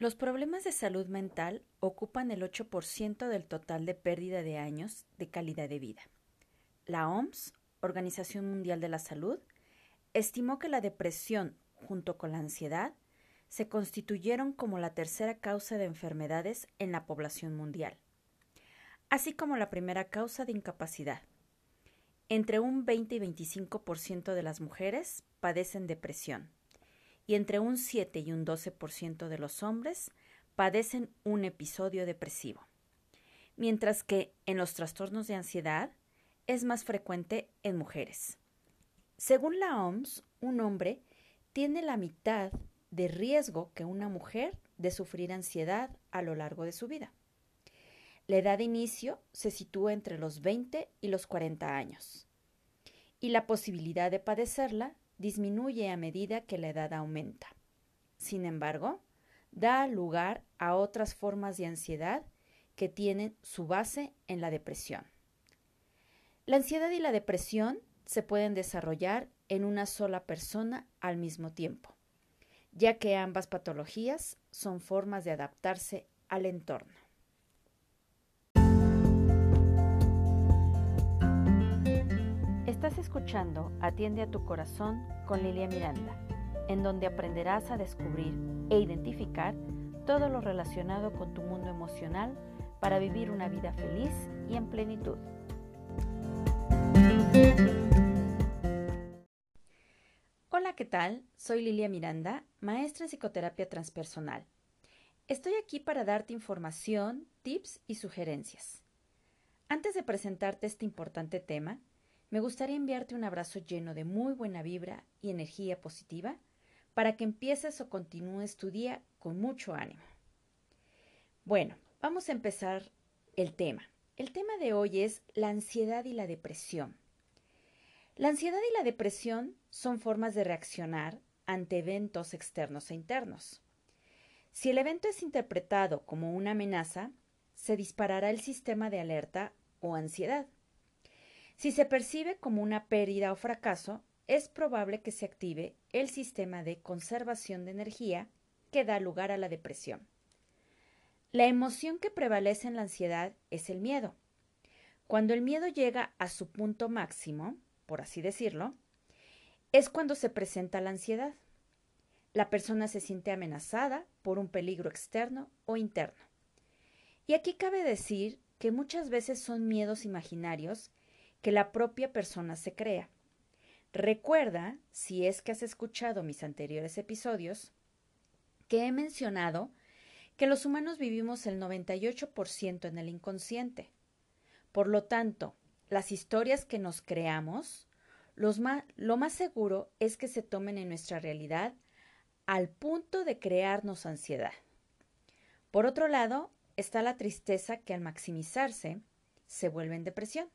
Los problemas de salud mental ocupan el 8% del total de pérdida de años de calidad de vida. La OMS, Organización Mundial de la Salud, estimó que la depresión, junto con la ansiedad, se constituyeron como la tercera causa de enfermedades en la población mundial, así como la primera causa de incapacidad. Entre un 20 y 25% de las mujeres padecen depresión y entre un 7 y un 12% de los hombres padecen un episodio depresivo, mientras que en los trastornos de ansiedad es más frecuente en mujeres. Según la OMS, un hombre tiene la mitad de riesgo que una mujer de sufrir ansiedad a lo largo de su vida. La edad de inicio se sitúa entre los 20 y los 40 años, y la posibilidad de padecerla disminuye a medida que la edad aumenta. Sin embargo, da lugar a otras formas de ansiedad que tienen su base en la depresión. La ansiedad y la depresión se pueden desarrollar en una sola persona al mismo tiempo, ya que ambas patologías son formas de adaptarse al entorno. Estás escuchando Atiende a tu corazón con Lilia Miranda, en donde aprenderás a descubrir e identificar todo lo relacionado con tu mundo emocional para vivir una vida feliz y en plenitud. Hola, ¿qué tal? Soy Lilia Miranda, maestra en psicoterapia transpersonal. Estoy aquí para darte información, tips y sugerencias. Antes de presentarte este importante tema, me gustaría enviarte un abrazo lleno de muy buena vibra y energía positiva para que empieces o continúes tu día con mucho ánimo. Bueno, vamos a empezar el tema. El tema de hoy es la ansiedad y la depresión. La ansiedad y la depresión son formas de reaccionar ante eventos externos e internos. Si el evento es interpretado como una amenaza, se disparará el sistema de alerta o ansiedad. Si se percibe como una pérdida o fracaso, es probable que se active el sistema de conservación de energía que da lugar a la depresión. La emoción que prevalece en la ansiedad es el miedo. Cuando el miedo llega a su punto máximo, por así decirlo, es cuando se presenta la ansiedad. La persona se siente amenazada por un peligro externo o interno. Y aquí cabe decir que muchas veces son miedos imaginarios que la propia persona se crea. Recuerda, si es que has escuchado mis anteriores episodios, que he mencionado que los humanos vivimos el 98% en el inconsciente. Por lo tanto, las historias que nos creamos, lo más seguro es que se tomen en nuestra realidad al punto de crearnos ansiedad. Por otro lado, está la tristeza que al maximizarse se vuelve en depresión.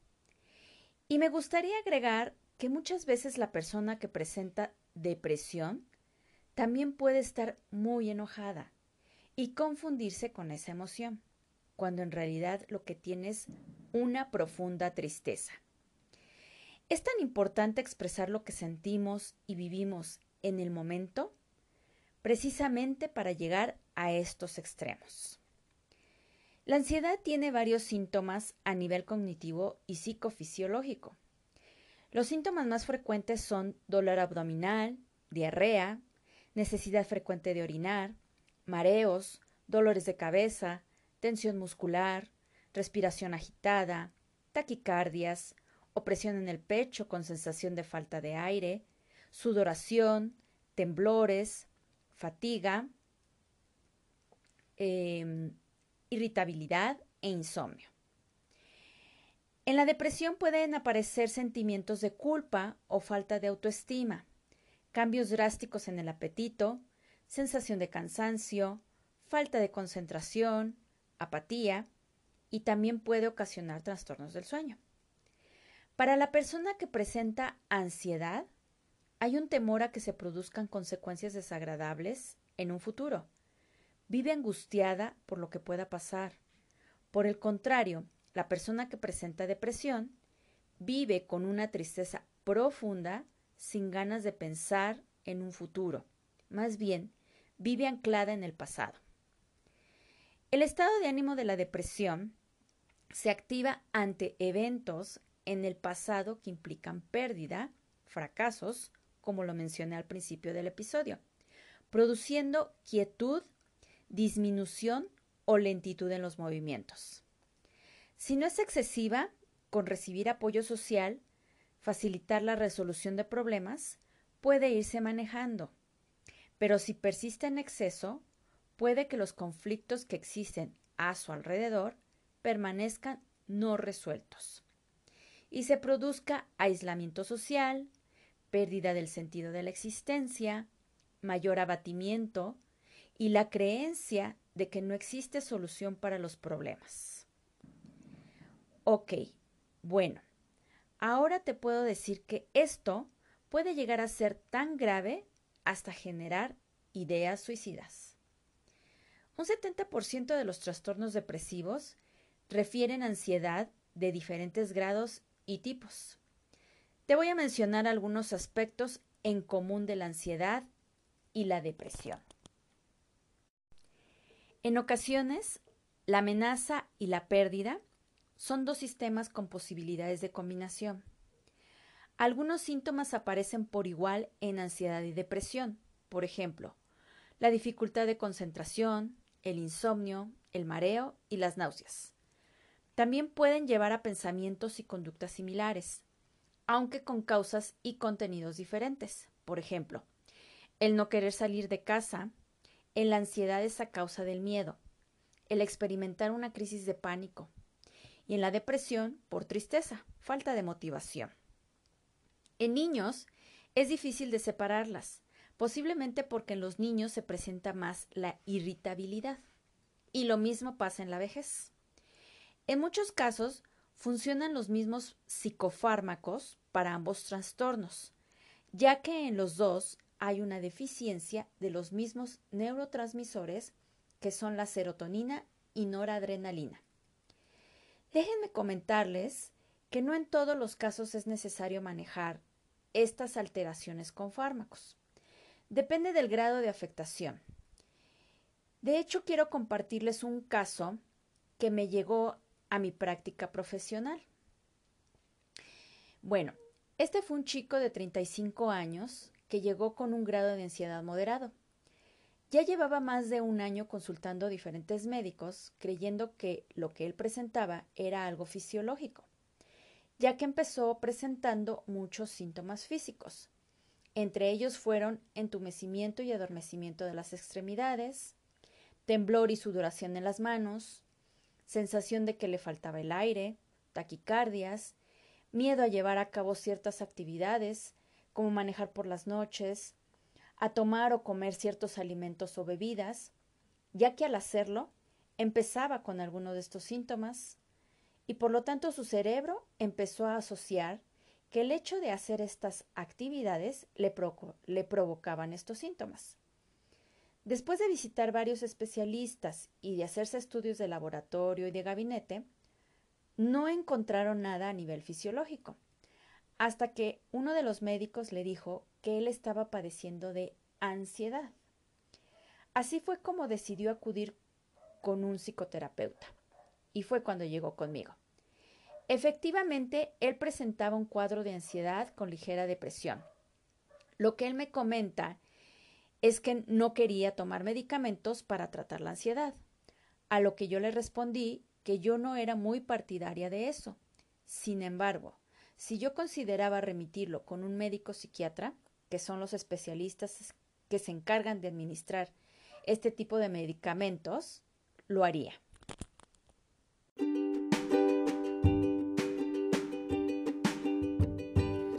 Y me gustaría agregar que muchas veces la persona que presenta depresión también puede estar muy enojada y confundirse con esa emoción, cuando en realidad lo que tiene es una profunda tristeza. Es tan importante expresar lo que sentimos y vivimos en el momento precisamente para llegar a estos extremos. La ansiedad tiene varios síntomas a nivel cognitivo y psicofisiológico. Los síntomas más frecuentes son dolor abdominal, diarrea, necesidad frecuente de orinar, mareos, dolores de cabeza, tensión muscular, respiración agitada, taquicardias, opresión en el pecho con sensación de falta de aire, sudoración, temblores, fatiga, em, irritabilidad e insomnio. En la depresión pueden aparecer sentimientos de culpa o falta de autoestima, cambios drásticos en el apetito, sensación de cansancio, falta de concentración, apatía y también puede ocasionar trastornos del sueño. Para la persona que presenta ansiedad, hay un temor a que se produzcan consecuencias desagradables en un futuro, vive angustiada por lo que pueda pasar. Por el contrario, la persona que presenta depresión vive con una tristeza profunda sin ganas de pensar en un futuro. Más bien, vive anclada en el pasado. El estado de ánimo de la depresión se activa ante eventos en el pasado que implican pérdida, fracasos, como lo mencioné al principio del episodio, produciendo quietud, disminución o lentitud en los movimientos. Si no es excesiva, con recibir apoyo social, facilitar la resolución de problemas, puede irse manejando. Pero si persiste en exceso, puede que los conflictos que existen a su alrededor permanezcan no resueltos y se produzca aislamiento social, pérdida del sentido de la existencia, mayor abatimiento y la creencia de que no existe solución para los problemas. Ok, bueno, ahora te puedo decir que esto puede llegar a ser tan grave hasta generar ideas suicidas. Un 70% de los trastornos depresivos refieren ansiedad de diferentes grados y tipos. Te voy a mencionar algunos aspectos en común de la ansiedad y la depresión. En ocasiones, la amenaza y la pérdida son dos sistemas con posibilidades de combinación. Algunos síntomas aparecen por igual en ansiedad y depresión, por ejemplo, la dificultad de concentración, el insomnio, el mareo y las náuseas. También pueden llevar a pensamientos y conductas similares, aunque con causas y contenidos diferentes. Por ejemplo, el no querer salir de casa, en la ansiedad es a causa del miedo, el experimentar una crisis de pánico y en la depresión por tristeza, falta de motivación. En niños es difícil de separarlas, posiblemente porque en los niños se presenta más la irritabilidad. Y lo mismo pasa en la vejez. En muchos casos funcionan los mismos psicofármacos para ambos trastornos, ya que en los dos hay una deficiencia de los mismos neurotransmisores que son la serotonina y noradrenalina. Déjenme comentarles que no en todos los casos es necesario manejar estas alteraciones con fármacos. Depende del grado de afectación. De hecho, quiero compartirles un caso que me llegó a mi práctica profesional. Bueno, este fue un chico de 35 años llegó con un grado de ansiedad moderado. Ya llevaba más de un año consultando diferentes médicos, creyendo que lo que él presentaba era algo fisiológico, ya que empezó presentando muchos síntomas físicos. Entre ellos fueron entumecimiento y adormecimiento de las extremidades, temblor y sudoración en las manos, sensación de que le faltaba el aire, taquicardias, miedo a llevar a cabo ciertas actividades, como manejar por las noches, a tomar o comer ciertos alimentos o bebidas, ya que al hacerlo empezaba con alguno de estos síntomas y por lo tanto su cerebro empezó a asociar que el hecho de hacer estas actividades le, le provocaban estos síntomas. Después de visitar varios especialistas y de hacerse estudios de laboratorio y de gabinete, no encontraron nada a nivel fisiológico hasta que uno de los médicos le dijo que él estaba padeciendo de ansiedad. Así fue como decidió acudir con un psicoterapeuta, y fue cuando llegó conmigo. Efectivamente, él presentaba un cuadro de ansiedad con ligera depresión. Lo que él me comenta es que no quería tomar medicamentos para tratar la ansiedad, a lo que yo le respondí que yo no era muy partidaria de eso. Sin embargo, si yo consideraba remitirlo con un médico psiquiatra, que son los especialistas que se encargan de administrar este tipo de medicamentos, lo haría.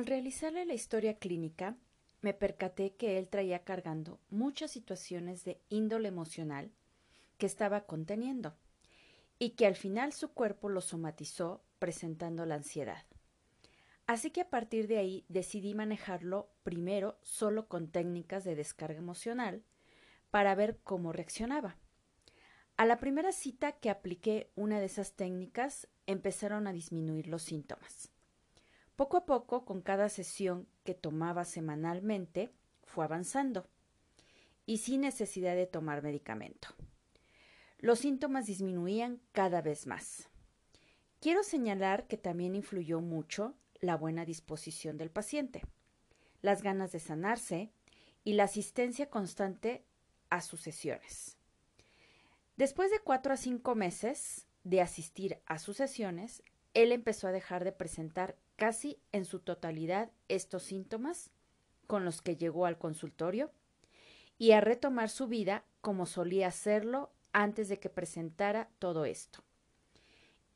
Al realizarle la historia clínica, me percaté que él traía cargando muchas situaciones de índole emocional que estaba conteniendo y que al final su cuerpo lo somatizó presentando la ansiedad. Así que a partir de ahí decidí manejarlo primero solo con técnicas de descarga emocional para ver cómo reaccionaba. A la primera cita que apliqué una de esas técnicas empezaron a disminuir los síntomas. Poco a poco, con cada sesión que tomaba semanalmente, fue avanzando y sin necesidad de tomar medicamento. Los síntomas disminuían cada vez más. Quiero señalar que también influyó mucho la buena disposición del paciente, las ganas de sanarse y la asistencia constante a sus sesiones. Después de cuatro a cinco meses de asistir a sus sesiones, él empezó a dejar de presentar casi en su totalidad estos síntomas con los que llegó al consultorio y a retomar su vida como solía hacerlo antes de que presentara todo esto.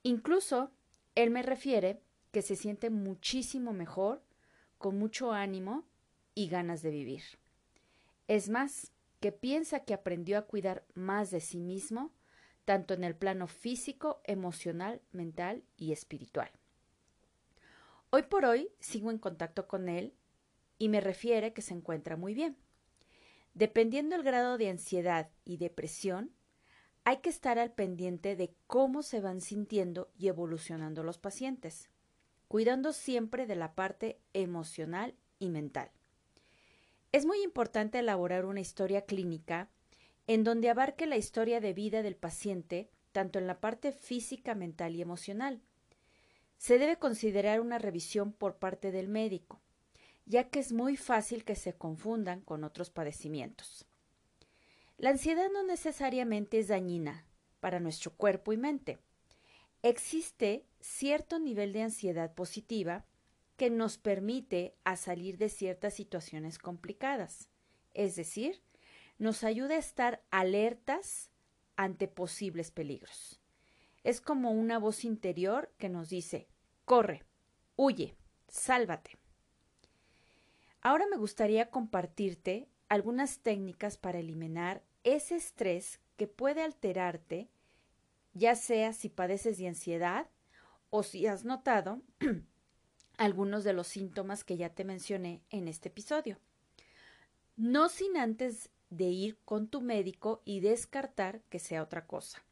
Incluso él me refiere que se siente muchísimo mejor, con mucho ánimo y ganas de vivir. Es más, que piensa que aprendió a cuidar más de sí mismo, tanto en el plano físico, emocional, mental y espiritual. Hoy por hoy sigo en contacto con él y me refiere que se encuentra muy bien. Dependiendo el grado de ansiedad y depresión, hay que estar al pendiente de cómo se van sintiendo y evolucionando los pacientes cuidando siempre de la parte emocional y mental. Es muy importante elaborar una historia clínica en donde abarque la historia de vida del paciente, tanto en la parte física, mental y emocional. Se debe considerar una revisión por parte del médico, ya que es muy fácil que se confundan con otros padecimientos. La ansiedad no necesariamente es dañina para nuestro cuerpo y mente. Existe cierto nivel de ansiedad positiva que nos permite a salir de ciertas situaciones complicadas. Es decir, nos ayuda a estar alertas ante posibles peligros. Es como una voz interior que nos dice, corre, huye, sálvate. Ahora me gustaría compartirte algunas técnicas para eliminar ese estrés que puede alterarte, ya sea si padeces de ansiedad o si has notado algunos de los síntomas que ya te mencioné en este episodio. No sin antes de ir con tu médico y descartar que sea otra cosa.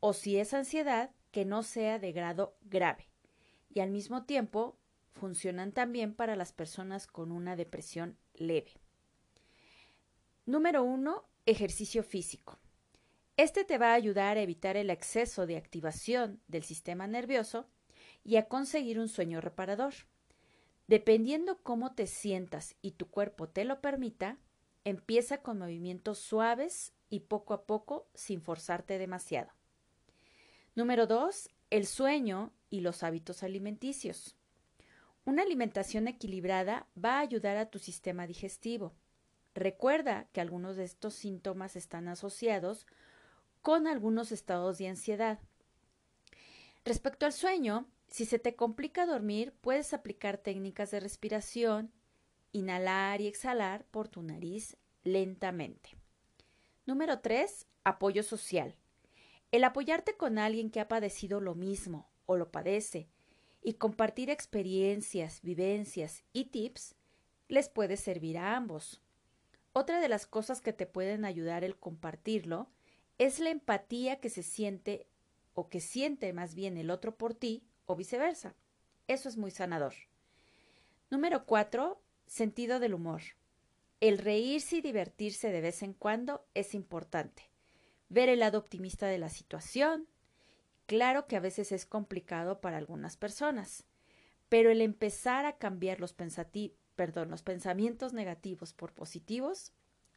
O si es ansiedad, que no sea de grado grave. Y al mismo tiempo funcionan también para las personas con una depresión leve. Número uno, ejercicio físico. Este te va a ayudar a evitar el exceso de activación del sistema nervioso y a conseguir un sueño reparador. Dependiendo cómo te sientas y tu cuerpo te lo permita, empieza con movimientos suaves y poco a poco sin forzarte demasiado. Número 2. El sueño y los hábitos alimenticios. Una alimentación equilibrada va a ayudar a tu sistema digestivo. Recuerda que algunos de estos síntomas están asociados con algunos estados de ansiedad. Respecto al sueño, si se te complica dormir, puedes aplicar técnicas de respiración, inhalar y exhalar por tu nariz lentamente. Número 3. Apoyo social. El apoyarte con alguien que ha padecido lo mismo o lo padece y compartir experiencias, vivencias y tips les puede servir a ambos. Otra de las cosas que te pueden ayudar el compartirlo es la empatía que se siente o que siente más bien el otro por ti o viceversa. Eso es muy sanador. Número cuatro, sentido del humor. El reírse y divertirse de vez en cuando es importante. Ver el lado optimista de la situación. Claro que a veces es complicado para algunas personas, pero el empezar a cambiar los, perdón, los pensamientos negativos por positivos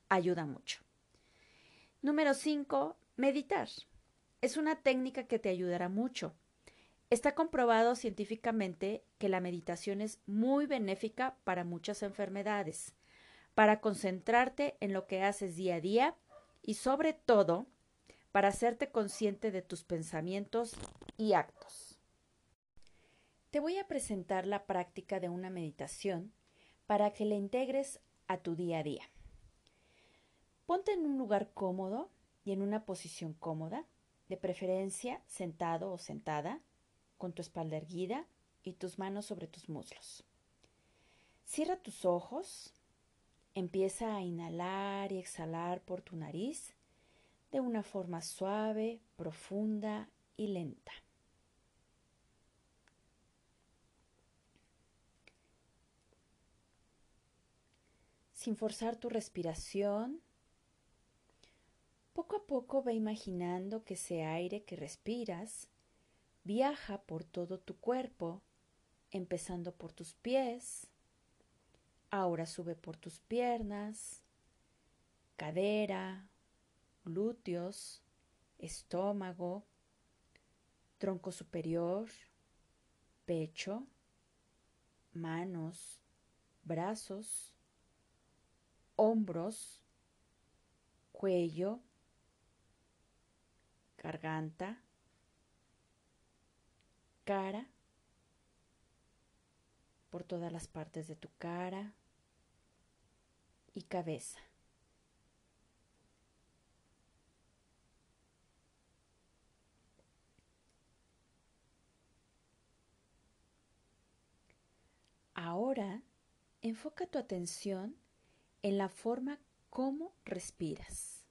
ayuda mucho. Número 5. Meditar. Es una técnica que te ayudará mucho. Está comprobado científicamente que la meditación es muy benéfica para muchas enfermedades, para concentrarte en lo que haces día a día y sobre todo para hacerte consciente de tus pensamientos y actos. Te voy a presentar la práctica de una meditación para que la integres a tu día a día. Ponte en un lugar cómodo y en una posición cómoda, de preferencia sentado o sentada, con tu espalda erguida y tus manos sobre tus muslos. Cierra tus ojos, empieza a inhalar y exhalar por tu nariz de una forma suave, profunda y lenta. Sin forzar tu respiración, poco a poco ve imaginando que ese aire que respiras viaja por todo tu cuerpo, empezando por tus pies, ahora sube por tus piernas, cadera, glúteos, estómago, tronco superior, pecho, manos, brazos, hombros, cuello, garganta, cara, por todas las partes de tu cara y cabeza. Ahora enfoca tu atención en la forma como respiras.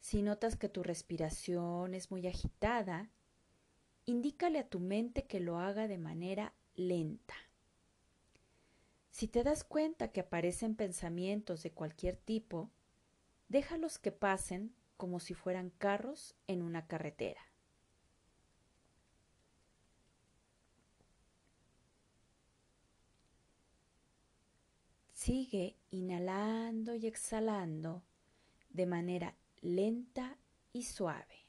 Si notas que tu respiración es muy agitada, indícale a tu mente que lo haga de manera lenta. Si te das cuenta que aparecen pensamientos de cualquier tipo, déjalos que pasen como si fueran carros en una carretera. Sigue inhalando y exhalando de manera lenta y suave.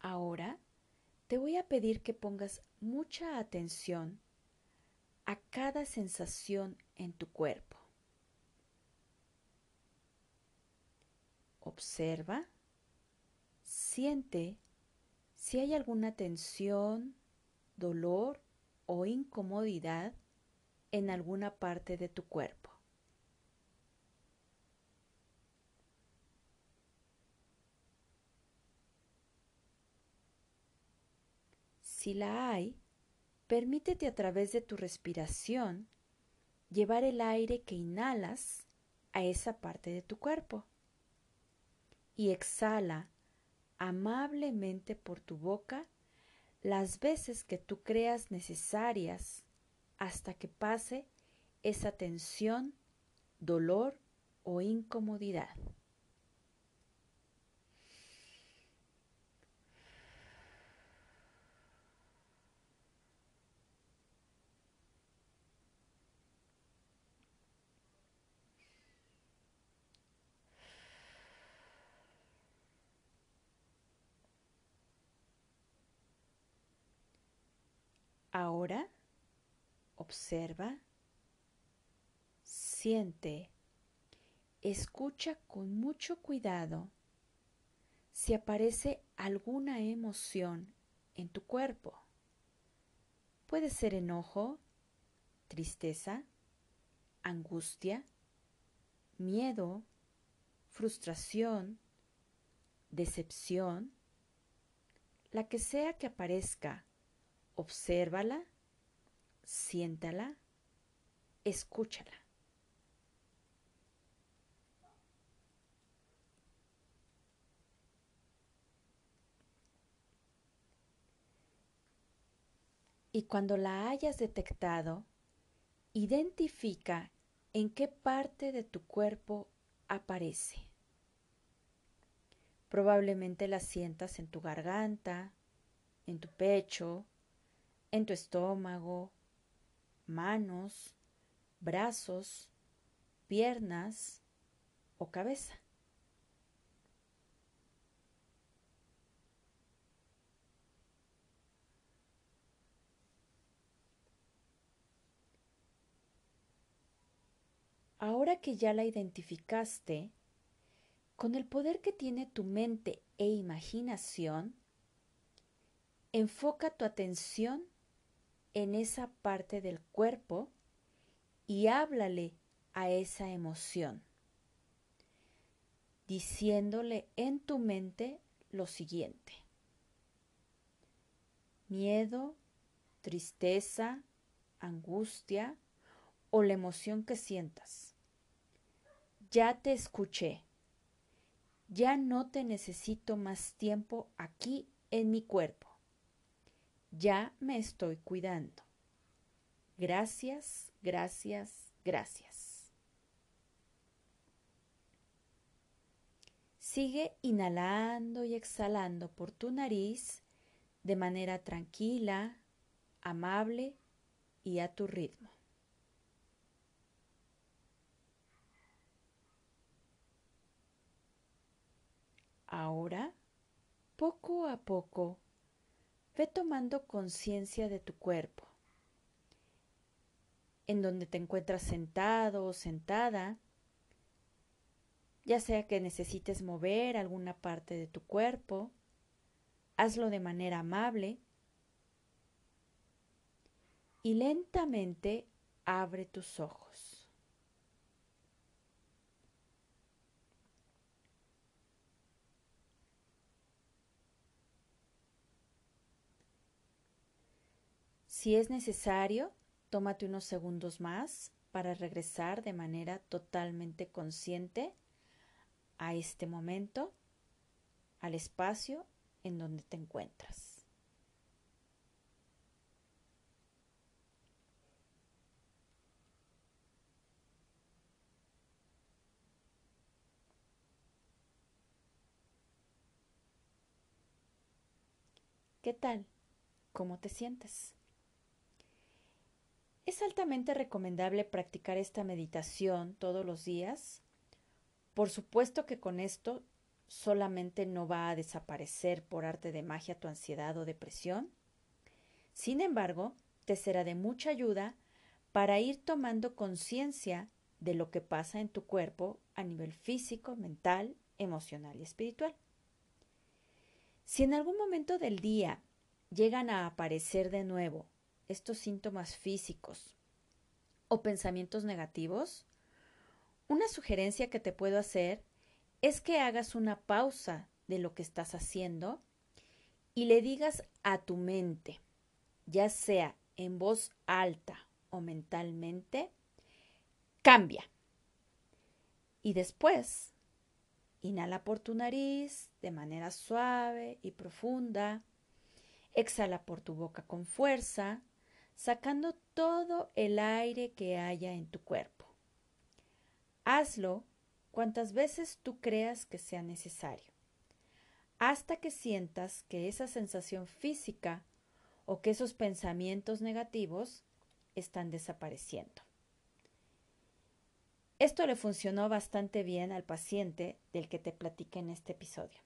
Ahora te voy a pedir que pongas mucha atención a cada sensación en tu cuerpo. Observa, siente si hay alguna tensión, dolor o incomodidad en alguna parte de tu cuerpo. Si la hay, Permítete a través de tu respiración llevar el aire que inhalas a esa parte de tu cuerpo y exhala amablemente por tu boca las veces que tú creas necesarias hasta que pase esa tensión, dolor o incomodidad. Ahora observa, siente, escucha con mucho cuidado si aparece alguna emoción en tu cuerpo. Puede ser enojo, tristeza, angustia, miedo, frustración, decepción, la que sea que aparezca Obsérvala, siéntala, escúchala. Y cuando la hayas detectado, identifica en qué parte de tu cuerpo aparece. Probablemente la sientas en tu garganta, en tu pecho, en tu estómago, manos, brazos, piernas o cabeza. Ahora que ya la identificaste, con el poder que tiene tu mente e imaginación, enfoca tu atención en esa parte del cuerpo y háblale a esa emoción, diciéndole en tu mente lo siguiente. Miedo, tristeza, angustia o la emoción que sientas. Ya te escuché. Ya no te necesito más tiempo aquí en mi cuerpo. Ya me estoy cuidando. Gracias, gracias, gracias. Sigue inhalando y exhalando por tu nariz de manera tranquila, amable y a tu ritmo. Ahora, poco a poco, tomando conciencia de tu cuerpo, en donde te encuentras sentado o sentada, ya sea que necesites mover alguna parte de tu cuerpo, hazlo de manera amable y lentamente abre tus ojos. Si es necesario, tómate unos segundos más para regresar de manera totalmente consciente a este momento, al espacio en donde te encuentras. ¿Qué tal? ¿Cómo te sientes? Es altamente recomendable practicar esta meditación todos los días. Por supuesto que con esto solamente no va a desaparecer por arte de magia tu ansiedad o depresión. Sin embargo, te será de mucha ayuda para ir tomando conciencia de lo que pasa en tu cuerpo a nivel físico, mental, emocional y espiritual. Si en algún momento del día llegan a aparecer de nuevo estos síntomas físicos o pensamientos negativos, una sugerencia que te puedo hacer es que hagas una pausa de lo que estás haciendo y le digas a tu mente, ya sea en voz alta o mentalmente, cambia. Y después, inhala por tu nariz de manera suave y profunda, exhala por tu boca con fuerza sacando todo el aire que haya en tu cuerpo. Hazlo cuantas veces tú creas que sea necesario, hasta que sientas que esa sensación física o que esos pensamientos negativos están desapareciendo. Esto le funcionó bastante bien al paciente del que te platiqué en este episodio.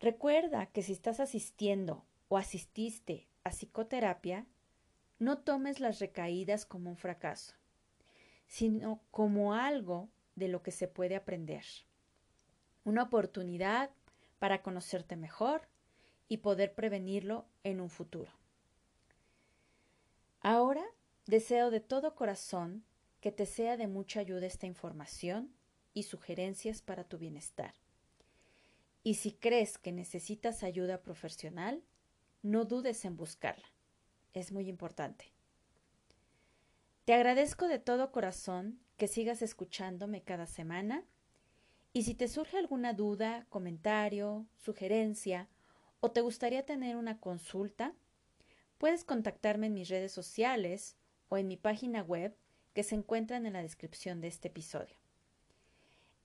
Recuerda que si estás asistiendo o asististe a psicoterapia, no tomes las recaídas como un fracaso, sino como algo de lo que se puede aprender. Una oportunidad para conocerte mejor y poder prevenirlo en un futuro. Ahora deseo de todo corazón que te sea de mucha ayuda esta información y sugerencias para tu bienestar. Y si crees que necesitas ayuda profesional, no dudes en buscarla. Es muy importante. Te agradezco de todo corazón que sigas escuchándome cada semana y si te surge alguna duda, comentario, sugerencia o te gustaría tener una consulta, puedes contactarme en mis redes sociales o en mi página web que se encuentran en la descripción de este episodio.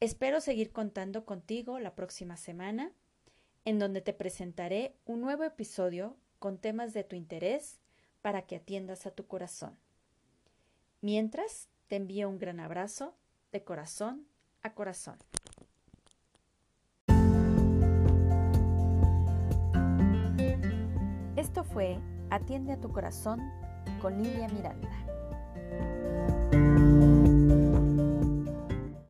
Espero seguir contando contigo la próxima semana en donde te presentaré un nuevo episodio con temas de tu interés para que atiendas a tu corazón. Mientras, te envío un gran abrazo de corazón a corazón. Esto fue Atiende a tu corazón con Lilia Miranda.